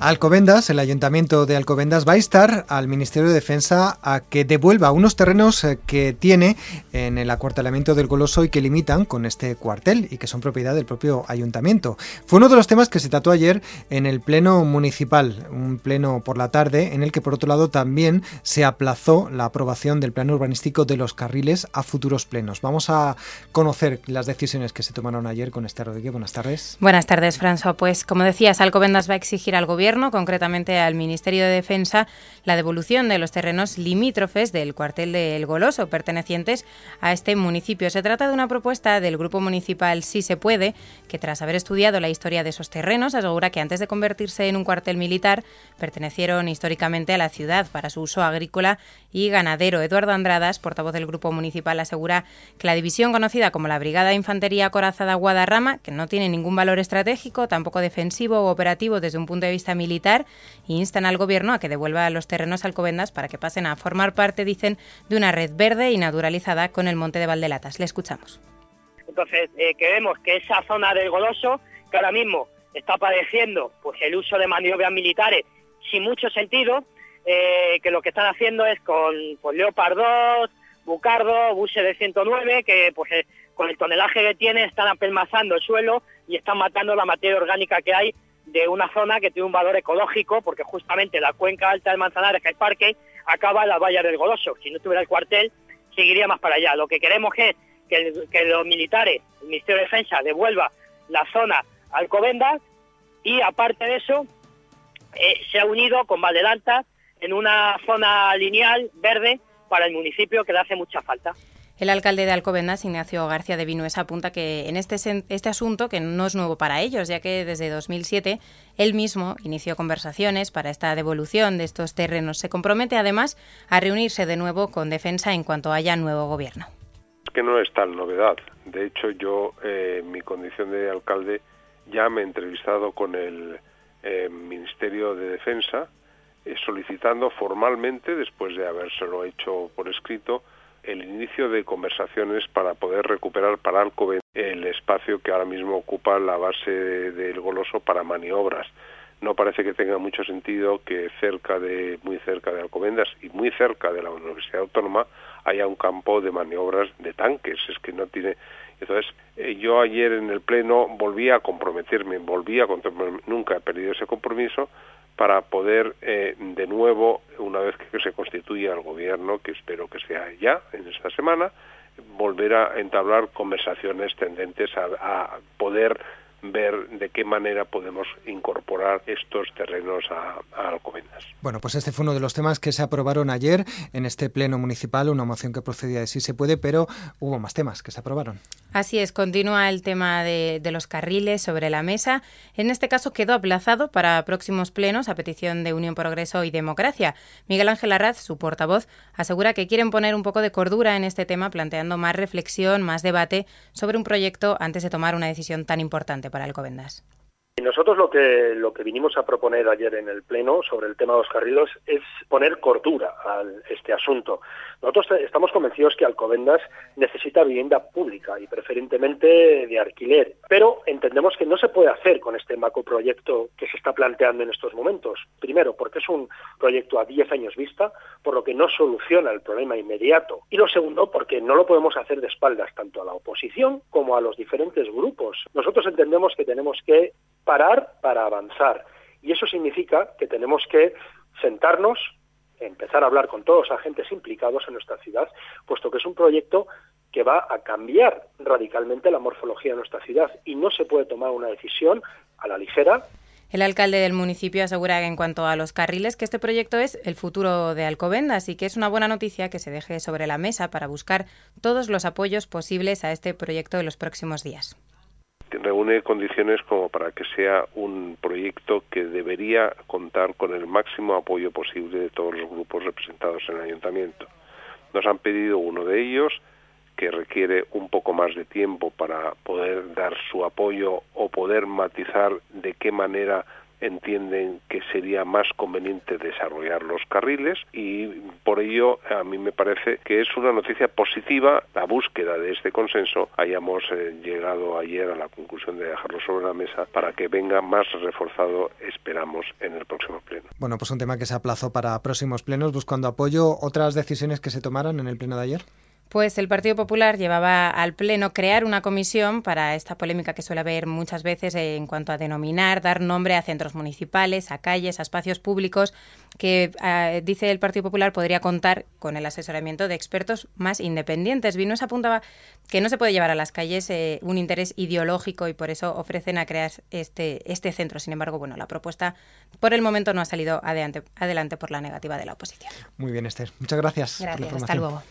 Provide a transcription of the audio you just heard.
Alcobendas, el Ayuntamiento de Alcobendas va a instar al Ministerio de Defensa a que devuelva unos terrenos eh, que tiene en el acuartelamiento del Goloso y que limitan con este cuartel y que son propiedad del propio Ayuntamiento. Fue uno de los temas que se trató ayer en el Pleno Municipal, un pleno por la tarde en el que por otro lado también se aplazó la aprobación del plano urbanístico de los carriles a futuros plenos. Vamos a conocer las decisiones que se tomaron ayer con este Rodríguez. Buenas tardes. Buenas tardes, François. Pues como decías, Alcobendas va a exigir al Gobierno concretamente al Ministerio de Defensa, la devolución de los terrenos limítrofes del cuartel del Goloso, pertenecientes a este municipio. Se trata de una propuesta del Grupo Municipal Si se puede, que tras haber estudiado la historia de esos terrenos, asegura que antes de convertirse en un cuartel militar, pertenecieron históricamente a la ciudad para su uso agrícola y ganadero. Eduardo Andradas, portavoz del Grupo Municipal, asegura que la división conocida como la Brigada de Infantería Corazada Guadarrama, que no tiene ningún valor estratégico, tampoco defensivo u operativo desde un punto de vista militar e instan al Gobierno a que devuelva los terrenos alcobendas para que pasen a formar parte, dicen, de una red verde y naturalizada con el monte de Valdelatas. Le escuchamos. Entonces, eh, queremos que esa zona del Goloso, que ahora mismo está padeciendo pues el uso de maniobras militares sin mucho sentido, eh, que lo que están haciendo es con pues, Leopard 2, Bucardo, buses de 109, que pues eh, con el tonelaje que tiene están apelmazando el suelo y están matando la materia orgánica que hay de una zona que tiene un valor ecológico, porque justamente la cuenca alta del Manzanares, que el parque, acaba en la valla del Goloso. Si no tuviera el cuartel, seguiría más para allá. Lo que queremos es que, los militares, el Ministerio de Defensa, devuelva la zona al Alcobendas y, aparte de eso, eh, se ha unido con Valdelanta en una zona lineal verde para el municipio que le hace mucha falta. El alcalde de Alcobendas, Ignacio García de Vinues, apunta que en este, este asunto, que no es nuevo para ellos, ya que desde 2007 él mismo inició conversaciones para esta devolución de estos terrenos. Se compromete además a reunirse de nuevo con Defensa en cuanto haya nuevo gobierno. Es que no es tal novedad. De hecho, yo, eh, mi condición de alcalde, ya me he entrevistado con el eh, Ministerio de Defensa eh, solicitando formalmente, después de habérselo hecho por escrito, el inicio de conversaciones para poder recuperar para Alcobendas el espacio que ahora mismo ocupa la base del Goloso para maniobras. No parece que tenga mucho sentido que cerca de, muy cerca de Alcobendas y muy cerca de la Universidad Autónoma haya un campo de maniobras de tanques. Es que no tiene. Entonces, eh, yo ayer en el Pleno volví a comprometerme, volví a nunca he perdido ese compromiso para poder eh, de nuevo, una vez que se constituya el gobierno, que espero que sea ya en esta semana, volver a entablar conversaciones tendentes a, a poder ver de qué manera podemos incorporar estos terrenos a, Alcobendas. Bueno, pues este fue uno de los temas que se aprobaron ayer en este pleno municipal, una moción que procedía de sí se puede, pero hubo más temas que se aprobaron. Así es, continúa el tema de, de los carriles sobre la mesa. En este caso quedó aplazado para próximos plenos a petición de Unión Progreso y Democracia. Miguel Ángel Arraz, su portavoz, asegura que quieren poner un poco de cordura en este tema, planteando más reflexión, más debate sobre un proyecto antes de tomar una decisión tan importante para Alcobendas. Nosotros lo que lo que vinimos a proponer ayer en el pleno sobre el tema de los carriles es poner cordura a este asunto. Nosotros estamos convencidos que Alcobendas necesita vivienda pública y preferentemente de alquiler, pero entendemos que no se puede hacer con este macroproyecto que se está planteando en estos momentos. Primero, porque es un proyecto a 10 años vista, por lo que no soluciona el problema inmediato. Y lo segundo, porque no lo podemos hacer de espaldas tanto a la oposición como a los diferentes grupos. Nosotros entendemos que tenemos que parar para avanzar. Y eso significa que tenemos que sentarnos, empezar a hablar con todos los agentes implicados en nuestra ciudad, puesto que es un proyecto que va a cambiar radicalmente la morfología de nuestra ciudad. Y no se puede tomar una decisión a la ligera. El alcalde del municipio asegura en cuanto a los carriles que este proyecto es el futuro de Alcobendas y que es una buena noticia que se deje sobre la mesa para buscar todos los apoyos posibles a este proyecto en los próximos días reúne condiciones como para que sea un proyecto que debería contar con el máximo apoyo posible de todos los grupos representados en el ayuntamiento. Nos han pedido uno de ellos que requiere un poco más de tiempo para poder dar su apoyo o poder matizar de qué manera entienden que sería más conveniente desarrollar los carriles y por ello a mí me parece que es una noticia positiva la búsqueda de este consenso hayamos eh, llegado ayer a la conclusión de dejarlo sobre la mesa para que venga más reforzado esperamos en el próximo pleno. Bueno, pues un tema que se aplazó para próximos plenos buscando apoyo. ¿Otras decisiones que se tomaron en el pleno de ayer? Pues el Partido Popular llevaba al Pleno crear una comisión para esta polémica que suele haber muchas veces en cuanto a denominar, dar nombre a centros municipales, a calles, a espacios públicos, que eh, dice el Partido Popular podría contar con el asesoramiento de expertos más independientes. Vino se apuntaba que no se puede llevar a las calles eh, un interés ideológico y por eso ofrecen a crear este, este centro. Sin embargo, bueno, la propuesta por el momento no ha salido adelante, adelante por la negativa de la oposición. Muy bien, Esther. Muchas gracias. Gracias. hasta luego.